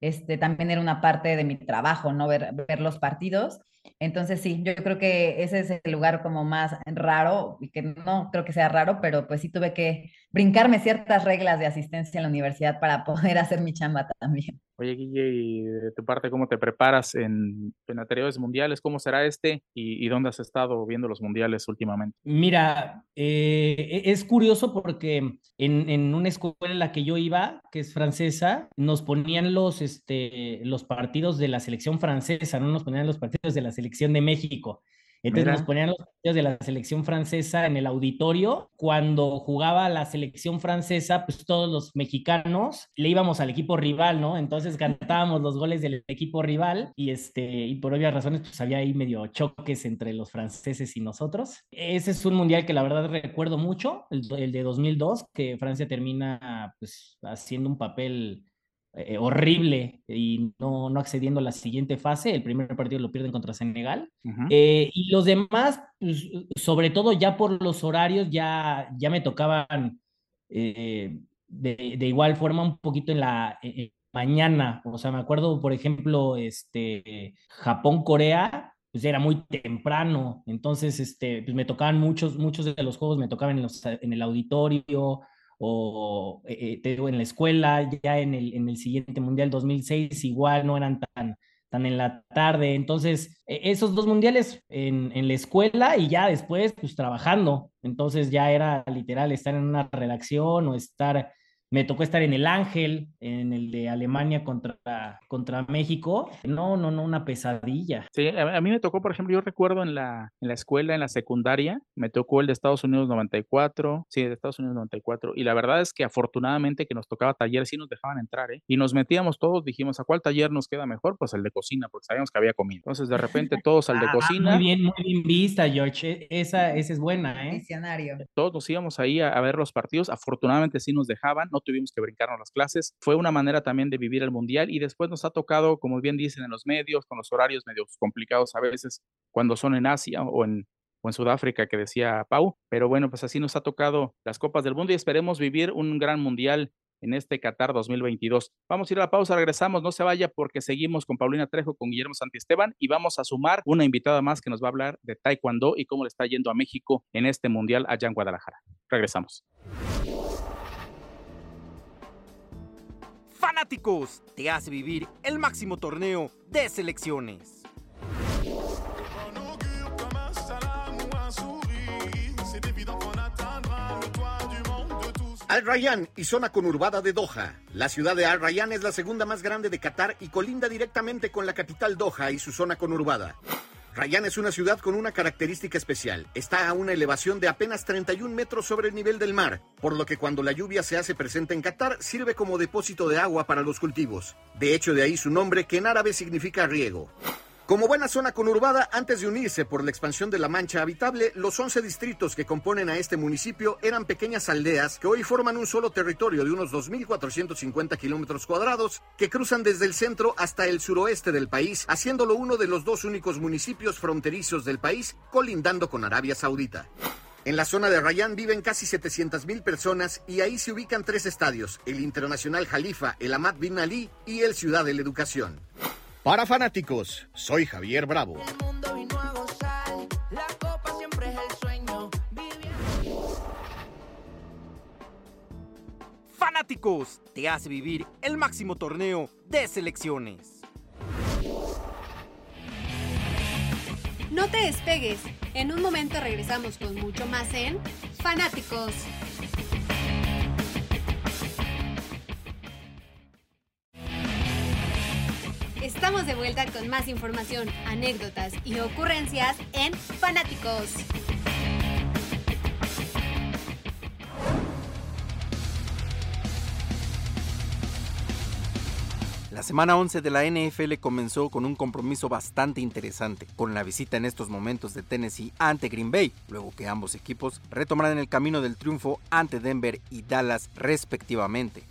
este, también era una parte de mi trabajo, ¿no? Ver, ver los partidos. Entonces sí, yo creo que ese es el lugar como más raro, y que no creo que sea raro, pero pues sí tuve que brincarme ciertas reglas de asistencia en la universidad para poder hacer mi chamba también. Oye, Guille, y de tu parte, ¿cómo te preparas en, en anteriores mundiales? ¿Cómo será este? ¿Y, y dónde has estado viendo los mundiales últimamente? Mira, eh, es curioso porque en, en, una escuela en la que yo iba, que es francesa, nos ponían los, este, los partidos de la selección francesa, no nos ponían los partidos de la selección de México. Entonces Mira. nos ponían los partidos de la selección francesa en el auditorio. Cuando jugaba la selección francesa, pues todos los mexicanos le íbamos al equipo rival, ¿no? Entonces cantábamos los goles del equipo rival y, este, y por obvias razones, pues había ahí medio choques entre los franceses y nosotros. Ese es un mundial que la verdad recuerdo mucho, el, el de 2002, que Francia termina pues haciendo un papel eh, horrible y no, no accediendo a la siguiente fase. El primer partido lo pierden contra Senegal. Uh -huh. eh, y los demás, pues, sobre todo ya por los horarios, ya, ya me tocaban eh, de, de, igual forma un poquito en la mañana. O sea, me acuerdo, por ejemplo, este, Japón-Corea. Pues era muy temprano, entonces este, pues me tocaban muchos, muchos de los juegos, me tocaban en, los, en el auditorio, o eh, digo, en la escuela, ya en el, en el siguiente Mundial 2006 igual no eran tan, tan en la tarde. Entonces, esos dos mundiales en, en, la escuela y ya después, pues trabajando. Entonces ya era literal estar en una redacción o estar me tocó estar en el Ángel, en el de Alemania contra, contra México. No, no, no, una pesadilla. Sí, a, a, mí me tocó, por ejemplo, yo recuerdo en la, en la escuela, en la secundaria, me tocó el de Estados Unidos 94, sí, de Estados Unidos 94, y la verdad es que afortunadamente que nos tocaba taller, sí nos dejaban entrar, ¿eh? Y nos metíamos todos, dijimos, ¿a cuál taller nos queda mejor? Pues el de cocina, porque sabíamos que había comida. Entonces, de repente, todos al de ah, cocina. Muy bien, muy bien vista, George. Esa, esa es buena, ¿eh? Visionario. Todos nos íbamos ahí a, a ver los partidos, afortunadamente sí nos dejaban, no tuvimos que brincarnos las clases. Fue una manera también de vivir el mundial y después nos ha tocado, como bien dicen en los medios, con los horarios medio complicados a veces cuando son en Asia o en, o en Sudáfrica, que decía Pau. Pero bueno, pues así nos ha tocado las Copas del Mundo y esperemos vivir un gran mundial en este Qatar 2022. Vamos a ir a la pausa, regresamos, no se vaya porque seguimos con Paulina Trejo, con Guillermo Santisteban y vamos a sumar una invitada más que nos va a hablar de Taekwondo y cómo le está yendo a México en este mundial allá en Guadalajara. Regresamos. Te hace vivir el máximo torneo de selecciones. Al Rayyan y zona conurbada de Doha. La ciudad de Al Rayyan es la segunda más grande de Qatar y colinda directamente con la capital Doha y su zona conurbada. Rayán es una ciudad con una característica especial. Está a una elevación de apenas 31 metros sobre el nivel del mar, por lo que cuando la lluvia se hace presente en Qatar sirve como depósito de agua para los cultivos. De hecho, de ahí su nombre que en árabe significa riego. Como buena zona conurbada, antes de unirse por la expansión de la mancha habitable, los 11 distritos que componen a este municipio eran pequeñas aldeas que hoy forman un solo territorio de unos 2.450 kilómetros cuadrados que cruzan desde el centro hasta el suroeste del país, haciéndolo uno de los dos únicos municipios fronterizos del país colindando con Arabia Saudita. En la zona de Rayán viven casi 700.000 personas y ahí se ubican tres estadios, el Internacional Jalifa, el Ahmad Bin Ali y el Ciudad de la Educación. Para fanáticos, soy Javier Bravo. Fanáticos te hace vivir el máximo torneo de selecciones. No te despegues. En un momento regresamos con mucho más en Fanáticos. Estamos de vuelta con más información, anécdotas y ocurrencias en Fanáticos. La semana 11 de la NFL comenzó con un compromiso bastante interesante, con la visita en estos momentos de Tennessee ante Green Bay, luego que ambos equipos retomaran el camino del triunfo ante Denver y Dallas respectivamente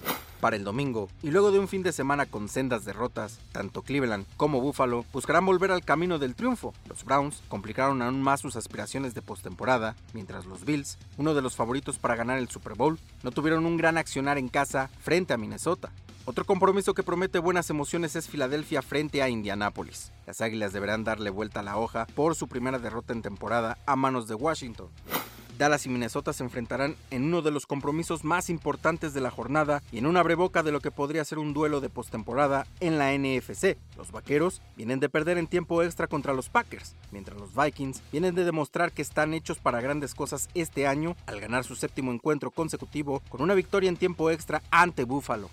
para el domingo, y luego de un fin de semana con sendas derrotas, tanto Cleveland como Buffalo buscarán volver al camino del triunfo. Los Browns complicaron aún más sus aspiraciones de postemporada, mientras los Bills, uno de los favoritos para ganar el Super Bowl, no tuvieron un gran accionar en casa frente a Minnesota. Otro compromiso que promete buenas emociones es Filadelfia frente a Indianápolis. Las Águilas deberán darle vuelta a la hoja por su primera derrota en temporada a manos de Washington. Dallas y Minnesota se enfrentarán en uno de los compromisos más importantes de la jornada y en una breboca de lo que podría ser un duelo de postemporada en la NFC. Los Vaqueros vienen de perder en tiempo extra contra los Packers, mientras los Vikings vienen de demostrar que están hechos para grandes cosas este año al ganar su séptimo encuentro consecutivo con una victoria en tiempo extra ante Buffalo.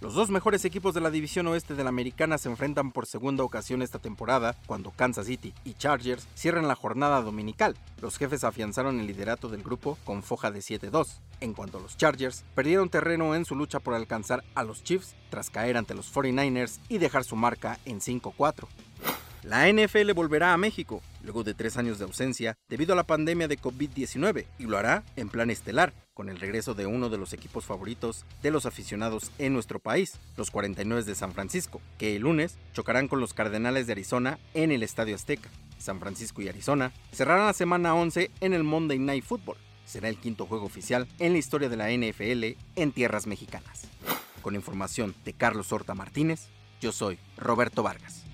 Los dos mejores equipos de la división oeste de la americana se enfrentan por segunda ocasión esta temporada, cuando Kansas City y Chargers cierran la jornada dominical. Los jefes afianzaron el liderato del grupo con foja de 7-2. En cuanto los Chargers, perdieron terreno en su lucha por alcanzar a los Chiefs tras caer ante los 49ers y dejar su marca en 5-4. La NFL volverá a México, luego de tres años de ausencia debido a la pandemia de COVID-19, y lo hará en plan estelar, con el regreso de uno de los equipos favoritos de los aficionados en nuestro país, los 49 de San Francisco, que el lunes chocarán con los Cardenales de Arizona en el Estadio Azteca. San Francisco y Arizona cerrarán la semana 11 en el Monday Night Football. Será el quinto juego oficial en la historia de la NFL en tierras mexicanas. Con información de Carlos Horta Martínez, yo soy Roberto Vargas.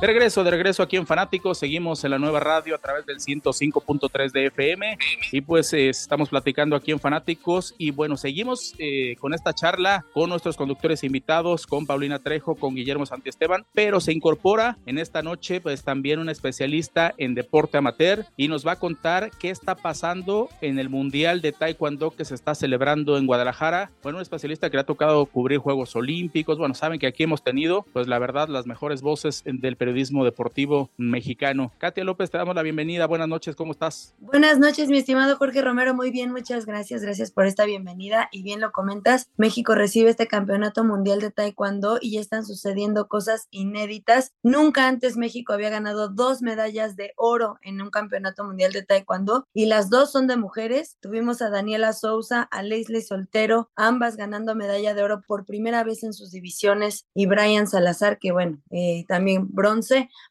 De regreso, de regreso aquí en Fanáticos, seguimos en la nueva radio a través del 105.3 de FM y pues eh, estamos platicando aquí en Fanáticos y bueno, seguimos eh, con esta charla con nuestros conductores invitados, con Paulina Trejo, con Guillermo Santiesteban, pero se incorpora en esta noche pues también una especialista en deporte amateur y nos va a contar qué está pasando en el Mundial de Taekwondo que se está celebrando en Guadalajara. Bueno, un especialista que le ha tocado cubrir Juegos Olímpicos, bueno, saben que aquí hemos tenido pues la verdad las mejores voces del periodismo deportivo mexicano. Katia López, te damos la bienvenida. Buenas noches, ¿cómo estás? Buenas noches, mi estimado Jorge Romero. Muy bien, muchas gracias. Gracias por esta bienvenida. Y bien lo comentas, México recibe este campeonato mundial de Taekwondo y ya están sucediendo cosas inéditas. Nunca antes México había ganado dos medallas de oro en un campeonato mundial de Taekwondo y las dos son de mujeres. Tuvimos a Daniela Souza, a Leslie Soltero, ambas ganando medalla de oro por primera vez en sus divisiones y Brian Salazar, que bueno, eh, también bronce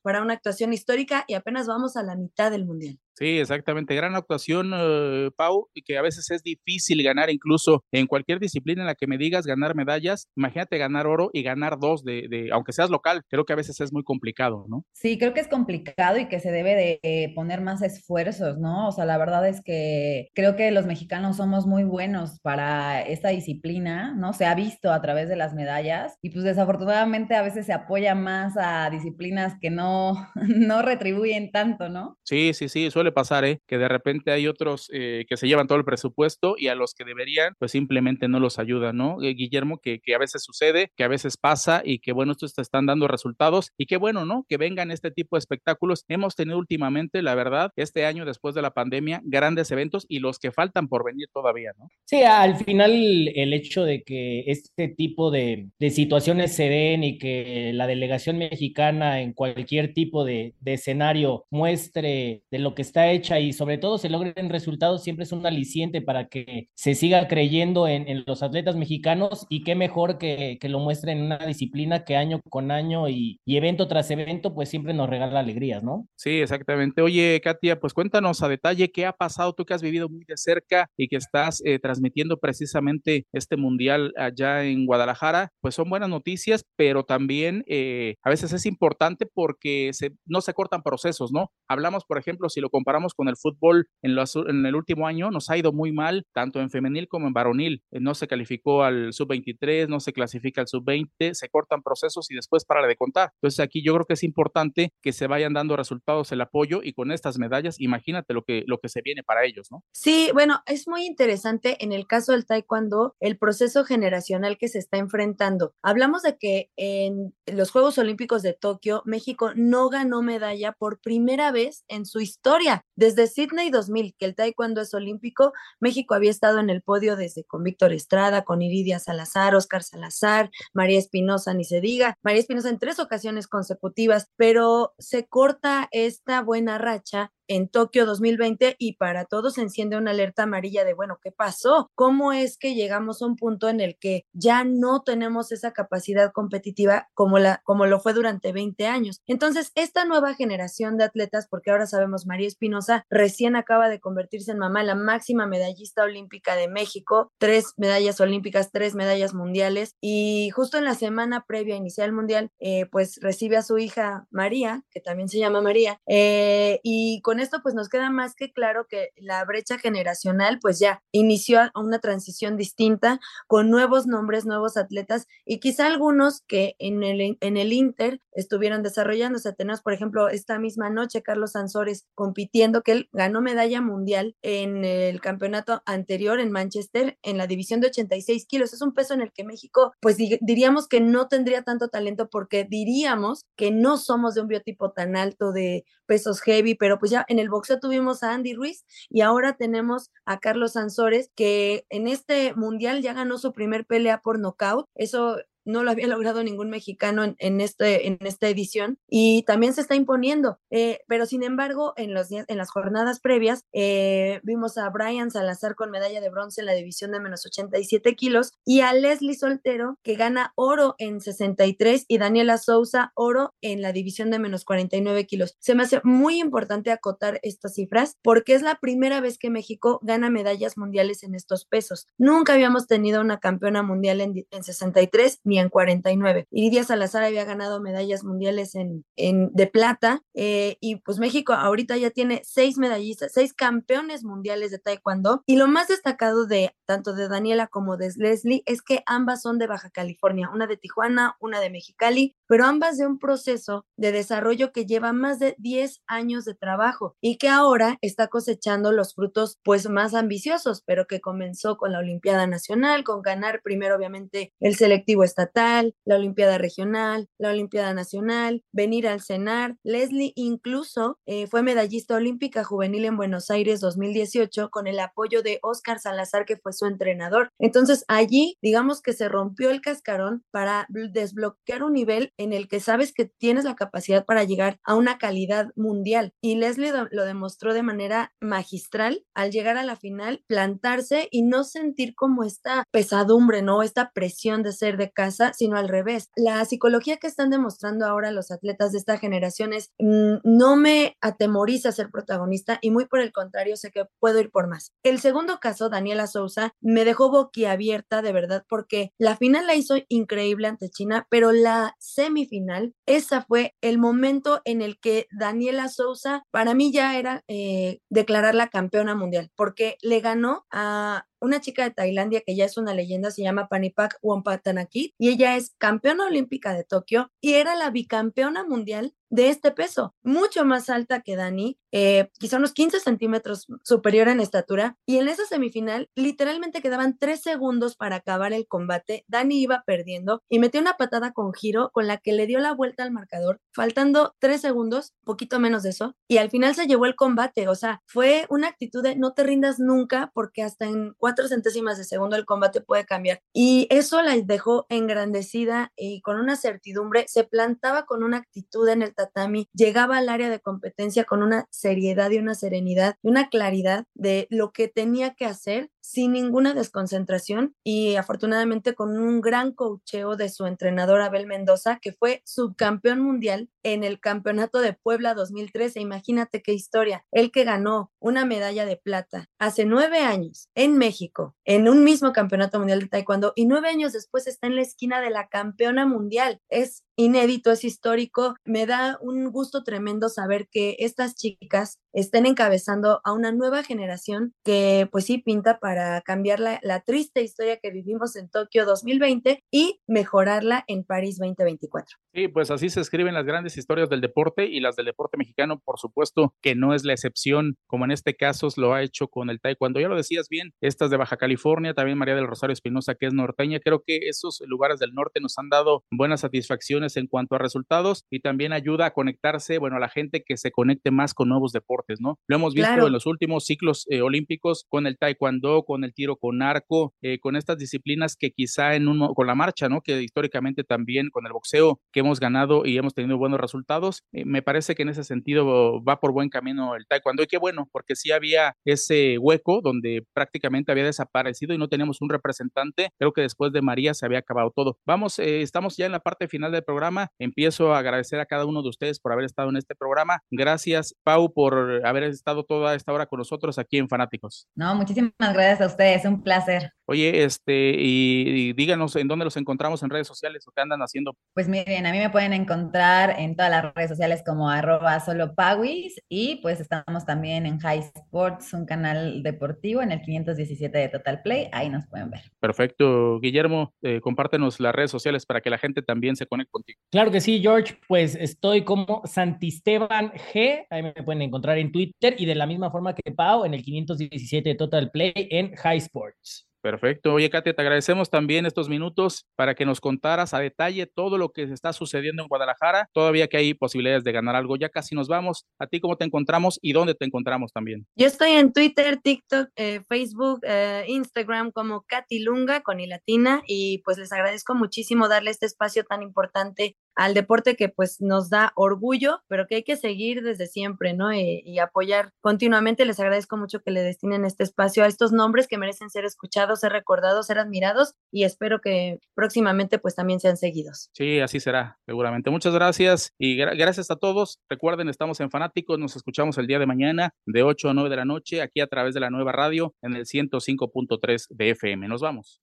para una actuación histórica y apenas vamos a la mitad del mundial. Sí, exactamente. Gran actuación, eh, Pau, y que a veces es difícil ganar incluso en cualquier disciplina en la que me digas ganar medallas. Imagínate ganar oro y ganar dos de, de aunque seas local. Creo que a veces es muy complicado, ¿no? Sí, creo que es complicado y que se debe de eh, poner más esfuerzos, ¿no? O sea, la verdad es que creo que los mexicanos somos muy buenos para esta disciplina, ¿no? Se ha visto a través de las medallas y pues desafortunadamente a veces se apoya más a disciplinas que no, no retribuyen tanto, ¿no? Sí, sí, sí, suele pasar, ¿eh? Que de repente hay otros eh, que se llevan todo el presupuesto y a los que deberían, pues simplemente no los ayudan, ¿no? Eh, Guillermo, que, que a veces sucede, que a veces pasa y que bueno, estos te están dando resultados y que bueno, ¿no? Que vengan este tipo de espectáculos. Hemos tenido últimamente, la verdad, este año después de la pandemia, grandes eventos y los que faltan por venir todavía, ¿no? Sí, al final el hecho de que este tipo de, de situaciones se den y que la delegación mexicana en cualquier tipo de, de escenario muestre de lo que está hecha y sobre todo se logren resultados siempre es un aliciente para que se siga creyendo en, los atletas mexicanos y qué mejor que, que, lo muestren en una disciplina que año con año y, evento tras evento pues siempre nos regala alegrías, ¿no? Sí, exactamente. Oye, Katia, pues cuéntanos a detalle qué ha pasado tú que has vivido muy de cerca y que estás eh, transmitiendo precisamente este mundial allá en Guadalajara. Pues son buenas noticias, pero también eh, a veces es importante porque no se cortan procesos, ¿no? Hablamos, por ejemplo, si lo comparamos con el fútbol en, los, en el último año, nos ha ido muy mal, tanto en femenil como en varonil. Eh, no se calificó al sub-23, no se clasifica al sub-20, se cortan procesos y después para de contar. Entonces aquí yo creo que es importante que se vayan dando resultados el apoyo y con estas medallas, imagínate lo que, lo que se viene para ellos, ¿no? Sí, bueno, es muy interesante en el caso del taekwondo el proceso generacional que se está enfrentando. Hablamos de que en los Juegos Olímpicos de Tokio, México no ganó medalla por primera vez en su historia. Desde Sydney 2000, que el taekwondo es olímpico, México había estado en el podio desde con Víctor Estrada, con Iridia Salazar, Oscar Salazar, María Espinosa, ni se diga, María Espinosa en tres ocasiones consecutivas, pero se corta esta buena racha en Tokio 2020 y para todos enciende una alerta amarilla de, bueno, ¿qué pasó? ¿Cómo es que llegamos a un punto en el que ya no tenemos esa capacidad competitiva como, la, como lo fue durante 20 años? Entonces, esta nueva generación de atletas, porque ahora sabemos, María Espinosa recién acaba de convertirse en mamá, la máxima medallista olímpica de México, tres medallas olímpicas, tres medallas mundiales, y justo en la semana previa a iniciar el mundial, eh, pues recibe a su hija María, que también se llama María, eh, y con esto pues nos queda más que claro que la brecha generacional pues ya inició una transición distinta con nuevos nombres, nuevos atletas y quizá algunos que en el, en el Inter estuvieron desarrollándose. Tenemos, por ejemplo, esta misma noche Carlos Sansores compitiendo, que él ganó medalla mundial en el campeonato anterior en Manchester en la división de 86 kilos. Es un peso en el que México, pues diríamos que no tendría tanto talento porque diríamos que no somos de un biotipo tan alto de pesos heavy, pero pues ya en el boxeo tuvimos a Andy Ruiz y ahora tenemos a Carlos Sansores que en este mundial ya ganó su primer pelea por nocaut. Eso no lo había logrado ningún mexicano este, en esta edición y también se está imponiendo. Eh, pero sin embargo, en, las jornadas previas eh, vimos a Brian Salazar con medalla de bronce en la división de menos 87 kilos y a Leslie Soltero que gana oro en 63 y Daniela Sousa oro en la división de menos 49 kilos. Se me hace muy importante acotar estas cifras porque es la primera vez que México gana medallas mundiales en estos pesos. Nunca habíamos tenido una campeona mundial en, en 63 ni en 49. Iridia Salazar había ganado medallas mundiales en, en de plata eh, y pues México ahorita ya tiene seis medallistas, seis campeones mundiales de taekwondo y lo más destacado de tanto de Daniela como de Leslie es que ambas son de Baja California, una de Tijuana, una de Mexicali, pero ambas de un proceso de desarrollo que lleva más de 10 años de trabajo y que ahora está cosechando los frutos pues más ambiciosos, pero que comenzó con la Olimpiada Nacional, con ganar primero obviamente el selectivo estatal, la Olimpiada Regional, la Olimpiada Nacional, venir al CENAR. Leslie incluso eh, fue medallista olímpica juvenil en Buenos Aires 2018 con el apoyo de Oscar Salazar, que fue su entrenador. Entonces allí, digamos que se rompió el cascarón para desbloquear un nivel en el que sabes que tienes la capacidad para llegar a una calidad mundial. Y Leslie lo demostró de manera magistral al llegar a la final, plantarse y no sentir como esta pesadumbre, ¿no? Esta presión de ser de casa, sino al revés. La psicología que están demostrando ahora los atletas de esta generación es, mm, no me atemoriza ser protagonista y muy por el contrario, sé que puedo ir por más. El segundo caso, Daniela Sousa, me dejó boquiabierta de verdad porque la final la hizo increíble ante China, pero la semifinal, esa fue el momento en el que Daniela Sousa, para mí ya era eh, declarar la campeona mundial, porque le ganó a una chica de Tailandia que ya es una leyenda, se llama Panipak Wampatanakit, y ella es campeona olímpica de Tokio y era la bicampeona mundial de este peso, mucho más alta que Dani, eh, quizá unos 15 centímetros superior en estatura. Y en esa semifinal, literalmente quedaban tres segundos para acabar el combate. Dani iba perdiendo y metió una patada con giro con la que le dio la vuelta al marcador, faltando tres segundos, poquito menos de eso. Y al final se llevó el combate. O sea, fue una actitud de no te rindas nunca porque hasta en cuatro centésimas de segundo el combate puede cambiar. Y eso la dejó engrandecida y con una certidumbre. Se plantaba con una actitud en el tatami, llegaba al área de competencia con una seriedad y una serenidad y una claridad de lo que tenía que hacer sin ninguna desconcentración y afortunadamente con un gran cocheo de su entrenador Abel Mendoza, que fue subcampeón mundial en el Campeonato de Puebla 2013. Imagínate qué historia. El que ganó una medalla de plata hace nueve años en México, en un mismo Campeonato Mundial de Taekwondo, y nueve años después está en la esquina de la campeona mundial. Es inédito, es histórico. Me da un gusto tremendo saber que estas chicas estén encabezando a una nueva generación que pues sí pinta para cambiar la, la triste historia que vivimos en Tokio 2020 y mejorarla en París 2024. Sí, pues así se escriben las grandes historias del deporte y las del deporte mexicano, por supuesto que no es la excepción, como en este caso lo ha hecho con el taekwondo. Ya lo decías bien, estas de Baja California, también María del Rosario Espinosa, que es norteña, creo que esos lugares del norte nos han dado buenas satisfacciones en cuanto a resultados y también ayuda a conectarse, bueno, a la gente que se conecte más con nuevos deportes, ¿no? Lo hemos visto Claro. en los últimos ciclos eh, olímpicos con el taekwondo, con el tiro con arco, eh, con estas disciplinas que quizá en uno, con la marcha, ¿no? Que históricamente también con el boxeo que hemos ganado y hemos tenido buenos resultados, eh, me parece que en ese sentido va por buen camino el taekwondo y qué bueno, porque sí había ese hueco donde prácticamente había desaparecido y no teníamos un representante. Creo que después de María se había acabado todo. Vamos, eh, estamos ya en la parte final del programa. Empiezo a agradecer a cada uno de ustedes por haber estado en este programa. Gracias, Pau, por haber estado toda esta hora con nosotros aquí en Fanáticos. No, muchísimas gracias a ustedes, un placer. Oye, este, y, y díganos en dónde los encontramos en redes sociales o qué andan haciendo. Pues miren, a mí me pueden encontrar en todas las redes sociales como arroba solo Pawis y pues estamos también en High Sports, un canal deportivo en el 517 de Total Play, ahí nos pueden ver. Perfecto. Guillermo, eh, compártenos las redes sociales para que la gente también se conecte contigo. Claro que sí, George. Pues estoy como Santisteban G. Ahí me pueden encontrar en Twitter y de la misma forma que Pau en el 517 de Total Play en High Sports. Perfecto. Oye, Katia, te agradecemos también estos minutos para que nos contaras a detalle todo lo que está sucediendo en Guadalajara. Todavía que hay posibilidades de ganar algo. Ya casi nos vamos. ¿A ti cómo te encontramos y dónde te encontramos también? Yo estoy en Twitter, TikTok, eh, Facebook, eh, Instagram como Katy Lunga con i latina y pues les agradezco muchísimo darle este espacio tan importante al deporte que pues nos da orgullo, pero que hay que seguir desde siempre, ¿no? Y, y apoyar continuamente. Les agradezco mucho que le destinen este espacio a estos nombres que merecen ser escuchados, ser recordados, ser admirados y espero que próximamente pues también sean seguidos. Sí, así será, seguramente. Muchas gracias y gra- gracias a todos. Recuerden, estamos en Fanáticos, nos escuchamos el día de mañana de 8 a 9 de la noche aquí a través de la nueva radio en el 105.3 de FM. Nos vamos.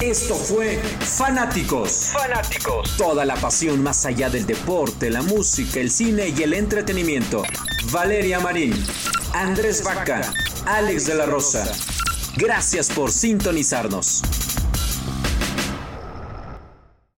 Esto fue Fanáticos. Fanáticos. Toda la pasión más allá del deporte, la música, el cine y el entretenimiento. Valeria Marín, Andrés Vaca, Alex de la Rosa. Gracias por sintonizarnos.